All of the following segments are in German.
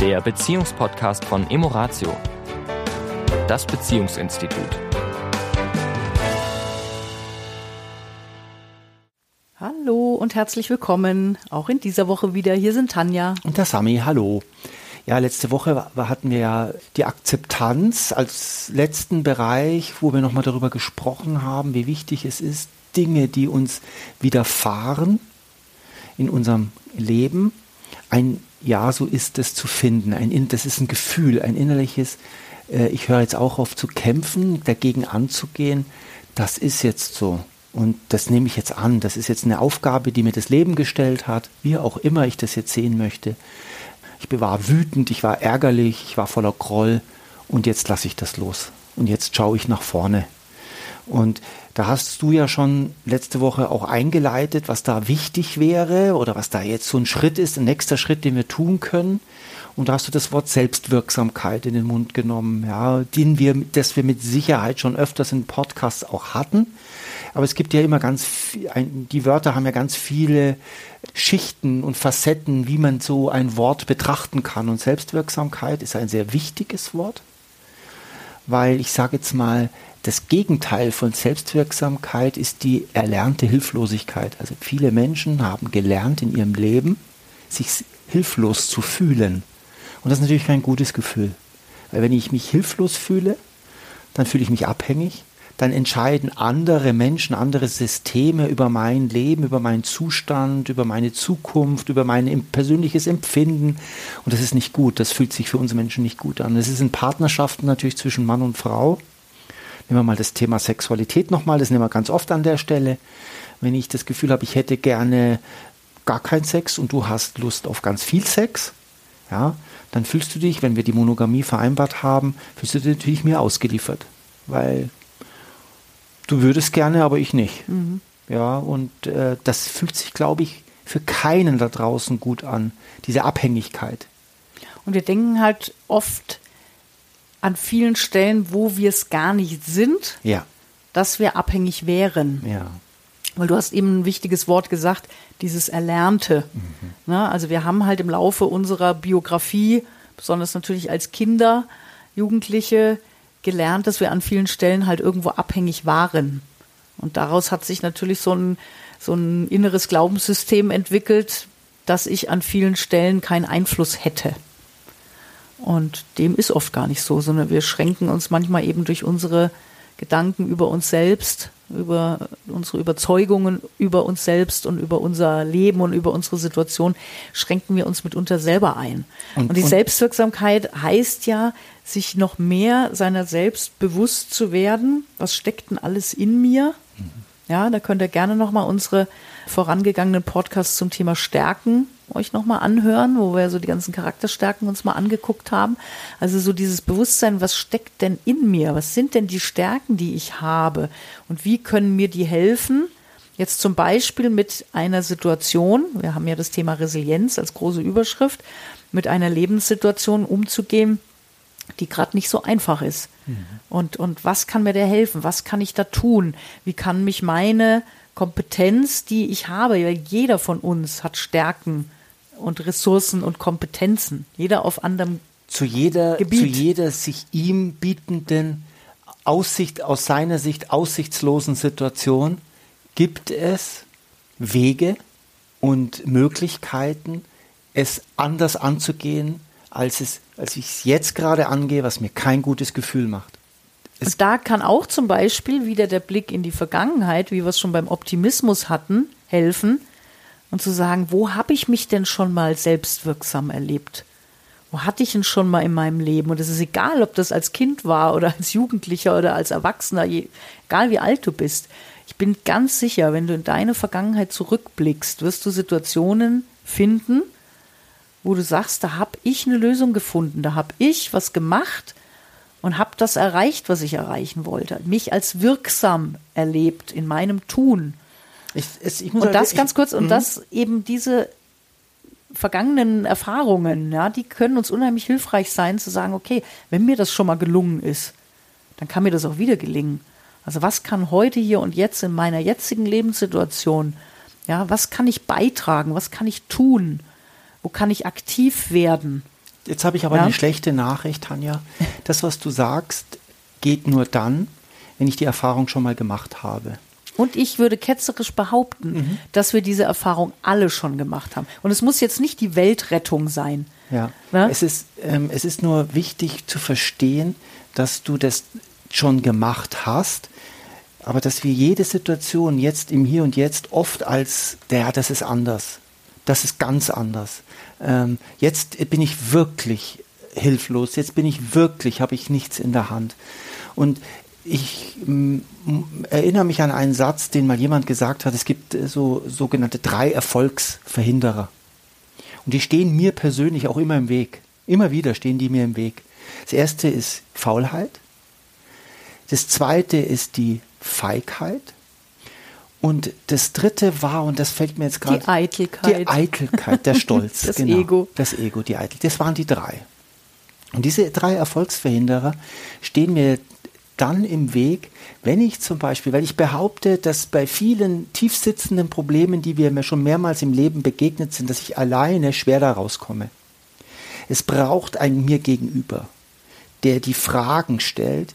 der Beziehungspodcast von Emoratio, das Beziehungsinstitut. Hallo und herzlich willkommen, auch in dieser Woche wieder. Hier sind Tanja. Und der Sami, hallo. Ja, letzte Woche hatten wir ja die Akzeptanz als letzten Bereich, wo wir nochmal darüber gesprochen haben, wie wichtig es ist, Dinge, die uns widerfahren in unserem Leben, ein Ja, so ist es zu finden. Ein, das ist ein Gefühl, ein innerliches, äh, ich höre jetzt auch auf zu kämpfen, dagegen anzugehen. Das ist jetzt so. Und das nehme ich jetzt an. Das ist jetzt eine Aufgabe, die mir das Leben gestellt hat, wie auch immer ich das jetzt sehen möchte. Ich war wütend, ich war ärgerlich, ich war voller Groll und jetzt lasse ich das los. Und jetzt schaue ich nach vorne. Und da hast du ja schon letzte Woche auch eingeleitet, was da wichtig wäre oder was da jetzt so ein Schritt ist, ein nächster Schritt, den wir tun können. Und da hast du das Wort Selbstwirksamkeit in den Mund genommen, ja, den wir, das wir mit Sicherheit schon öfters in Podcasts auch hatten. Aber es gibt ja immer ganz viel, die Wörter haben ja ganz viele Schichten und Facetten, wie man so ein Wort betrachten kann. Und Selbstwirksamkeit ist ein sehr wichtiges Wort, weil ich sage jetzt mal, das Gegenteil von Selbstwirksamkeit ist die erlernte Hilflosigkeit. Also viele Menschen haben gelernt in ihrem Leben, sich hilflos zu fühlen. Und das ist natürlich kein gutes Gefühl. Weil wenn ich mich hilflos fühle, dann fühle ich mich abhängig, dann entscheiden andere Menschen, andere Systeme über mein Leben, über meinen Zustand, über meine Zukunft, über mein persönliches Empfinden. Und das ist nicht gut. Das fühlt sich für uns Menschen nicht gut an. Das ist in Partnerschaften natürlich zwischen Mann und Frau. Nehmen wir mal das Thema Sexualität nochmal. Das nehmen wir ganz oft an der Stelle. Wenn ich das Gefühl habe, ich hätte gerne gar keinen Sex und du hast Lust auf ganz viel Sex, ja, dann fühlst du dich, wenn wir die Monogamie vereinbart haben, fühlst du dich natürlich mir ausgeliefert. Weil du würdest gerne, aber ich nicht. Mhm. Ja, und äh, das fühlt sich, glaube ich, für keinen da draußen gut an, diese Abhängigkeit. Und wir denken halt oft an vielen Stellen, wo wir es gar nicht sind, ja. dass wir abhängig wären. Ja. Weil du hast eben ein wichtiges Wort gesagt, dieses Erlernte. Mhm. Ne? Also wir haben halt im Laufe unserer Biografie, besonders natürlich als Kinder, Jugendliche, gelernt, dass wir an vielen Stellen halt irgendwo abhängig waren. Und daraus hat sich natürlich so ein, so ein inneres Glaubenssystem entwickelt, dass ich an vielen Stellen keinen Einfluss hätte. Und dem ist oft gar nicht so, sondern wir schränken uns manchmal eben durch unsere Gedanken über uns selbst, über unsere Überzeugungen über uns selbst und über unser Leben und über unsere Situation, schränken wir uns mitunter selber ein. Und, und die und Selbstwirksamkeit heißt ja, sich noch mehr seiner selbst bewusst zu werden. Was steckt denn alles in mir? Mhm. Ja, da könnt ihr gerne nochmal unsere vorangegangenen Podcasts zum Thema Stärken euch nochmal anhören, wo wir so die ganzen Charakterstärken uns mal angeguckt haben. Also so dieses Bewusstsein, was steckt denn in mir? Was sind denn die Stärken, die ich habe? Und wie können mir die helfen? Jetzt zum Beispiel mit einer Situation, wir haben ja das Thema Resilienz als große Überschrift, mit einer Lebenssituation umzugehen, die gerade nicht so einfach ist. Mhm. Und, und was kann mir da helfen? Was kann ich da tun? Wie kann mich meine Kompetenz, die ich habe, weil jeder von uns hat Stärken, und Ressourcen und Kompetenzen. Jeder auf anderem zu jeder, Gebiet. Zu jeder sich ihm bietenden Aussicht, aus seiner Sicht aussichtslosen Situation gibt es Wege und Möglichkeiten, es anders anzugehen, als, es, als ich es jetzt gerade angehe, was mir kein gutes Gefühl macht. Es und da kann auch zum Beispiel wieder der Blick in die Vergangenheit, wie wir es schon beim Optimismus hatten, helfen, und zu sagen, wo habe ich mich denn schon mal selbstwirksam erlebt? Wo hatte ich ihn schon mal in meinem Leben? Und es ist egal, ob das als Kind war oder als Jugendlicher oder als Erwachsener, egal wie alt du bist. Ich bin ganz sicher, wenn du in deine Vergangenheit zurückblickst, wirst du Situationen finden, wo du sagst, da habe ich eine Lösung gefunden, da habe ich was gemacht und habe das erreicht, was ich erreichen wollte, mich als wirksam erlebt in meinem Tun. Ich, es, ich und halt, das ganz kurz, und mhm. das eben diese vergangenen Erfahrungen, ja, die können uns unheimlich hilfreich sein, zu sagen, okay, wenn mir das schon mal gelungen ist, dann kann mir das auch wieder gelingen. Also was kann heute hier und jetzt in meiner jetzigen Lebenssituation, ja, was kann ich beitragen, was kann ich tun, wo kann ich aktiv werden? Jetzt habe ich aber Ja. eine schlechte Nachricht, Tanja. Das, was du sagst, geht nur dann, wenn ich die Erfahrung schon mal gemacht habe. Und ich würde ketzerisch behaupten, Mhm. dass wir diese Erfahrung alle schon gemacht haben. Und es muss jetzt nicht die Weltrettung sein. Ja. Ne? Es, ist, ähm, es ist nur wichtig zu verstehen, dass du das schon gemacht hast, aber dass wir jede Situation jetzt im Hier und Jetzt oft als, ja, das ist anders. Das ist ganz anders. Ähm, jetzt bin ich wirklich hilflos. Jetzt bin ich wirklich, habe ich nichts in der Hand. Und ich mm, erinnere mich an einen Satz, den mal jemand gesagt hat. Es gibt äh, so sogenannte drei Erfolgsverhinderer. Und die stehen mir persönlich auch immer im Weg. Immer wieder stehen die mir im Weg. Das erste ist Faulheit. Das zweite ist die Feigheit. Und das dritte war, und das fällt mir jetzt gerade. Die Eitelkeit. Die Eitelkeit, der Stolz. Das genau. Ego. Das Ego, die Eitelkeit. Das waren die drei. Und diese drei Erfolgsverhinderer stehen mir dann im Weg, wenn ich zum Beispiel, weil ich behaupte, dass bei vielen tiefsitzenden Problemen, die wir mir schon mehrmals im Leben begegnet sind, dass ich alleine schwer da rauskomme. Es braucht ein mir gegenüber, der die Fragen stellt.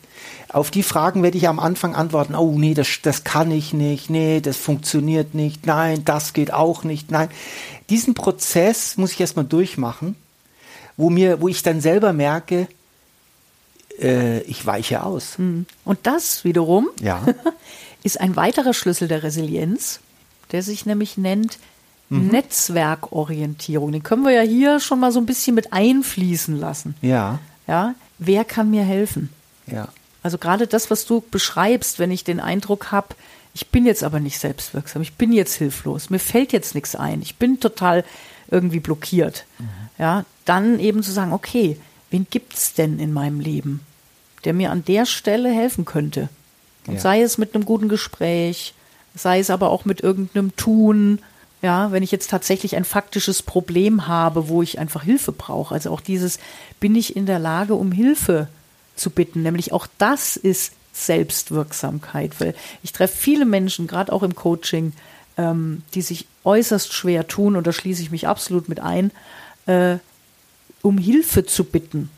Auf die Fragen werde ich am Anfang antworten, oh nee, das, das kann ich nicht, nee, das funktioniert nicht, nein, das geht auch nicht, nein. Diesen Prozess muss ich erstmal durchmachen, wo, mir, wo ich dann selber merke, äh, ich weiche aus. Und das wiederum Ja. ist ein weiterer Schlüssel der Resilienz, der sich nämlich nennt Mhm. Netzwerkorientierung. Den können wir ja hier schon mal so ein bisschen mit einfließen lassen. Ja, Ja, wer kann mir helfen? ja. Also gerade das, was du beschreibst, wenn ich den Eindruck habe, ich bin jetzt aber nicht selbstwirksam, ich bin jetzt hilflos, mir fällt jetzt nichts ein, ich bin total irgendwie blockiert. Ja, dann eben zu sagen, okay, wen gibt's denn in meinem Leben, der mir an der Stelle helfen könnte? Und Ja. sei es mit einem guten Gespräch, sei es aber auch mit irgendeinem Tun, ja, wenn ich jetzt tatsächlich ein faktisches Problem habe, wo ich einfach Hilfe brauche. Also auch dieses, bin ich in der Lage, um Hilfe zu bitten? Nämlich auch das ist Selbstwirksamkeit, weil ich treffe viele Menschen, gerade auch im Coaching, ähm, die sich äußerst schwer tun, und da schließe ich mich absolut mit ein, äh, um Hilfe zu bitten.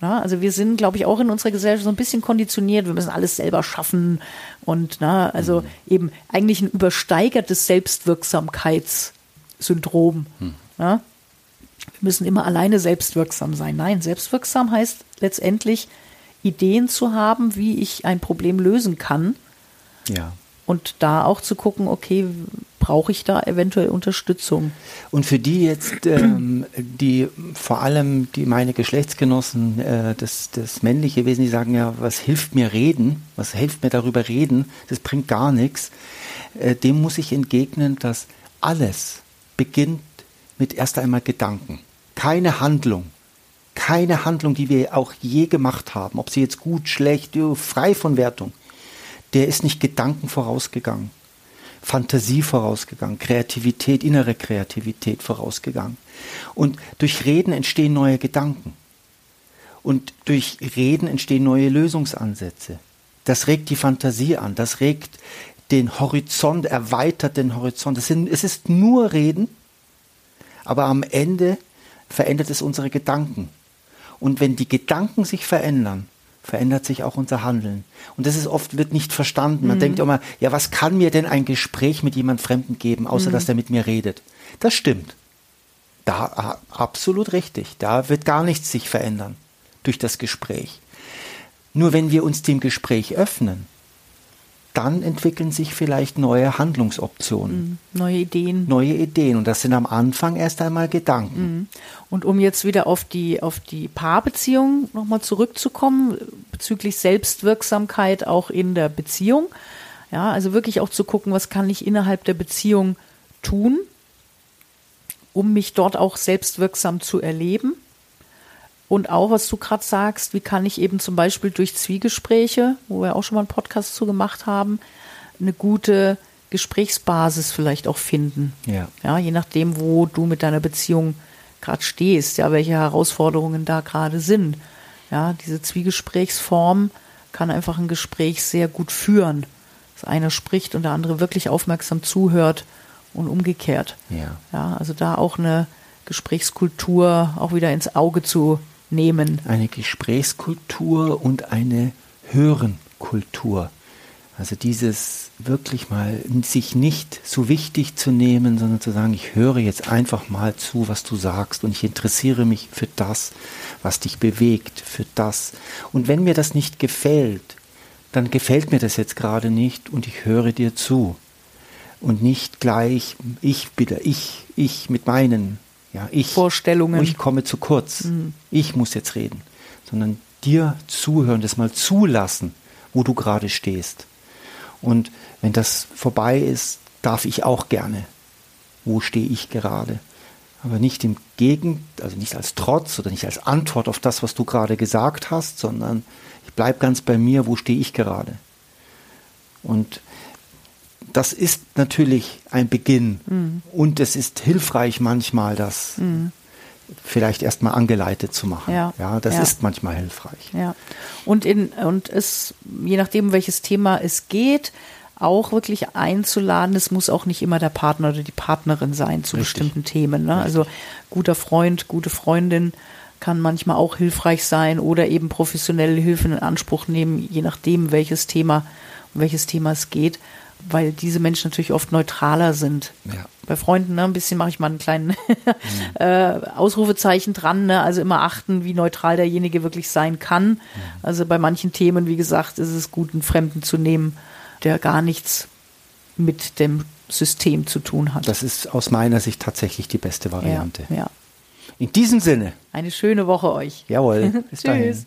Ja, also wir sind, glaube ich, auch in unserer Gesellschaft so ein bisschen konditioniert. Wir müssen alles selber schaffen und na, also eben eigentlich ein übersteigertes Selbstwirksamkeitssyndrom. Ja? Wir müssen immer alleine selbstwirksam sein. Nein, selbstwirksam heißt letztendlich Ideen zu haben, wie ich ein Problem lösen kann Ja. und da auch zu gucken, okay, brauche ich da eventuell Unterstützung? Und für die jetzt, ähm, die vor allem die meine Geschlechtsgenossen, äh, das, das männliche Wesen, die sagen ja, was hilft mir reden, was hilft mir darüber reden, das bringt gar nichts, äh, dem muss ich entgegnen, dass alles beginnt mit erst einmal Gedanken. Keine Handlung. Keine Handlung, die wir auch je gemacht haben, ob sie jetzt gut, schlecht, jo, frei von Wertung, der ist nicht Gedanken vorausgegangen. Fantasie vorausgegangen, Kreativität, innere Kreativität vorausgegangen. Und durch Reden entstehen neue Gedanken. Und durch Reden entstehen neue Lösungsansätze. Das regt die Fantasie an, das regt den Horizont, erweitert den Horizont. Es, sind, es ist nur Reden, aber am Ende verändert es unsere Gedanken. Und wenn die Gedanken sich verändern, verändert sich auch unser Handeln. Und das ist oft wird nicht verstanden. Man denkt immer, ja, was kann mir denn ein Gespräch mit jemand Fremden geben, außer dass der mit mir redet? Das stimmt. Da absolut richtig. Da wird gar nichts sich verändern durch das Gespräch. Nur wenn wir uns dem Gespräch öffnen, dann entwickeln sich vielleicht neue Handlungsoptionen, Neue Ideen. neue Ideen. Und das sind am Anfang erst einmal Gedanken. Und um jetzt wieder auf die, auf die Paarbeziehung nochmal zurückzukommen, bezüglich Selbstwirksamkeit auch in der Beziehung. Ja, also wirklich auch zu gucken, was kann ich innerhalb der Beziehung tun, um mich dort auch selbstwirksam zu erleben. Und auch, was du gerade sagst, wie kann ich eben zum Beispiel durch Zwiegespräche, wo wir auch schon mal einen Podcast zu gemacht haben, eine gute Gesprächsbasis vielleicht auch finden. Ja. Ja, je nachdem, wo du mit deiner Beziehung gerade stehst, ja, welche Herausforderungen da gerade sind. Ja, diese Zwiegesprächsform kann einfach ein Gespräch sehr gut führen. Dass einer spricht und der andere wirklich aufmerksam zuhört und umgekehrt. Ja. Ja, also da auch eine, Gesprächskultur auch wieder ins Auge zu nehmen. Eine Gesprächskultur und eine Hörenkultur. Also dieses wirklich mal sich nicht so wichtig zu nehmen, sondern zu sagen, ich höre jetzt einfach mal zu, was du sagst und ich interessiere mich für das, was dich bewegt, für das. Und wenn mir das nicht gefällt, dann gefällt mir das jetzt gerade nicht und ich höre dir zu. Und nicht gleich ich bitte, ich, ich mit meinen, ja, ich Vorstellungen. Ich komme zu kurz. Mhm. Ich muss jetzt reden, sondern dir zuhören, das mal zulassen, wo du gerade stehst. Und wenn das vorbei ist, darf ich auch gerne. Wo stehe ich gerade? Aber nicht im Gegen, also nicht als Trotz oder nicht als Antwort auf das, was du gerade gesagt hast, sondern ich bleibe ganz bei mir, wo stehe ich gerade. Und das ist natürlich ein Beginn. Mhm. Und es ist hilfreich manchmal, das mhm. vielleicht erstmal angeleitet zu machen. Ja, ja das ja. ist manchmal hilfreich. Ja. Und, in, und es, je nachdem, welches Thema es geht, auch wirklich einzuladen. Es muss auch nicht immer der Partner oder die Partnerin sein zu Richtig. bestimmten Themen. Ne? Also guter Freund, gute Freundin kann manchmal auch hilfreich sein oder eben professionelle Hilfen in Anspruch nehmen, je nachdem, welches Thema, um welches Thema es geht, weil diese Menschen natürlich oft neutraler sind. Ja. Bei Freunden, ne, ein bisschen mache ich mal einen kleinen mhm. äh, Ausrufezeichen dran, ne? also immer achten, wie neutral derjenige wirklich sein kann. Mhm. Also bei manchen Themen, wie gesagt, ist es gut, einen Fremden zu nehmen, der gar nichts mit dem System zu tun hat. Das ist aus meiner Sicht tatsächlich die beste Variante. Ja, ja. In diesem Sinne. Eine schöne Woche euch. Jawohl. Bis Tschüss.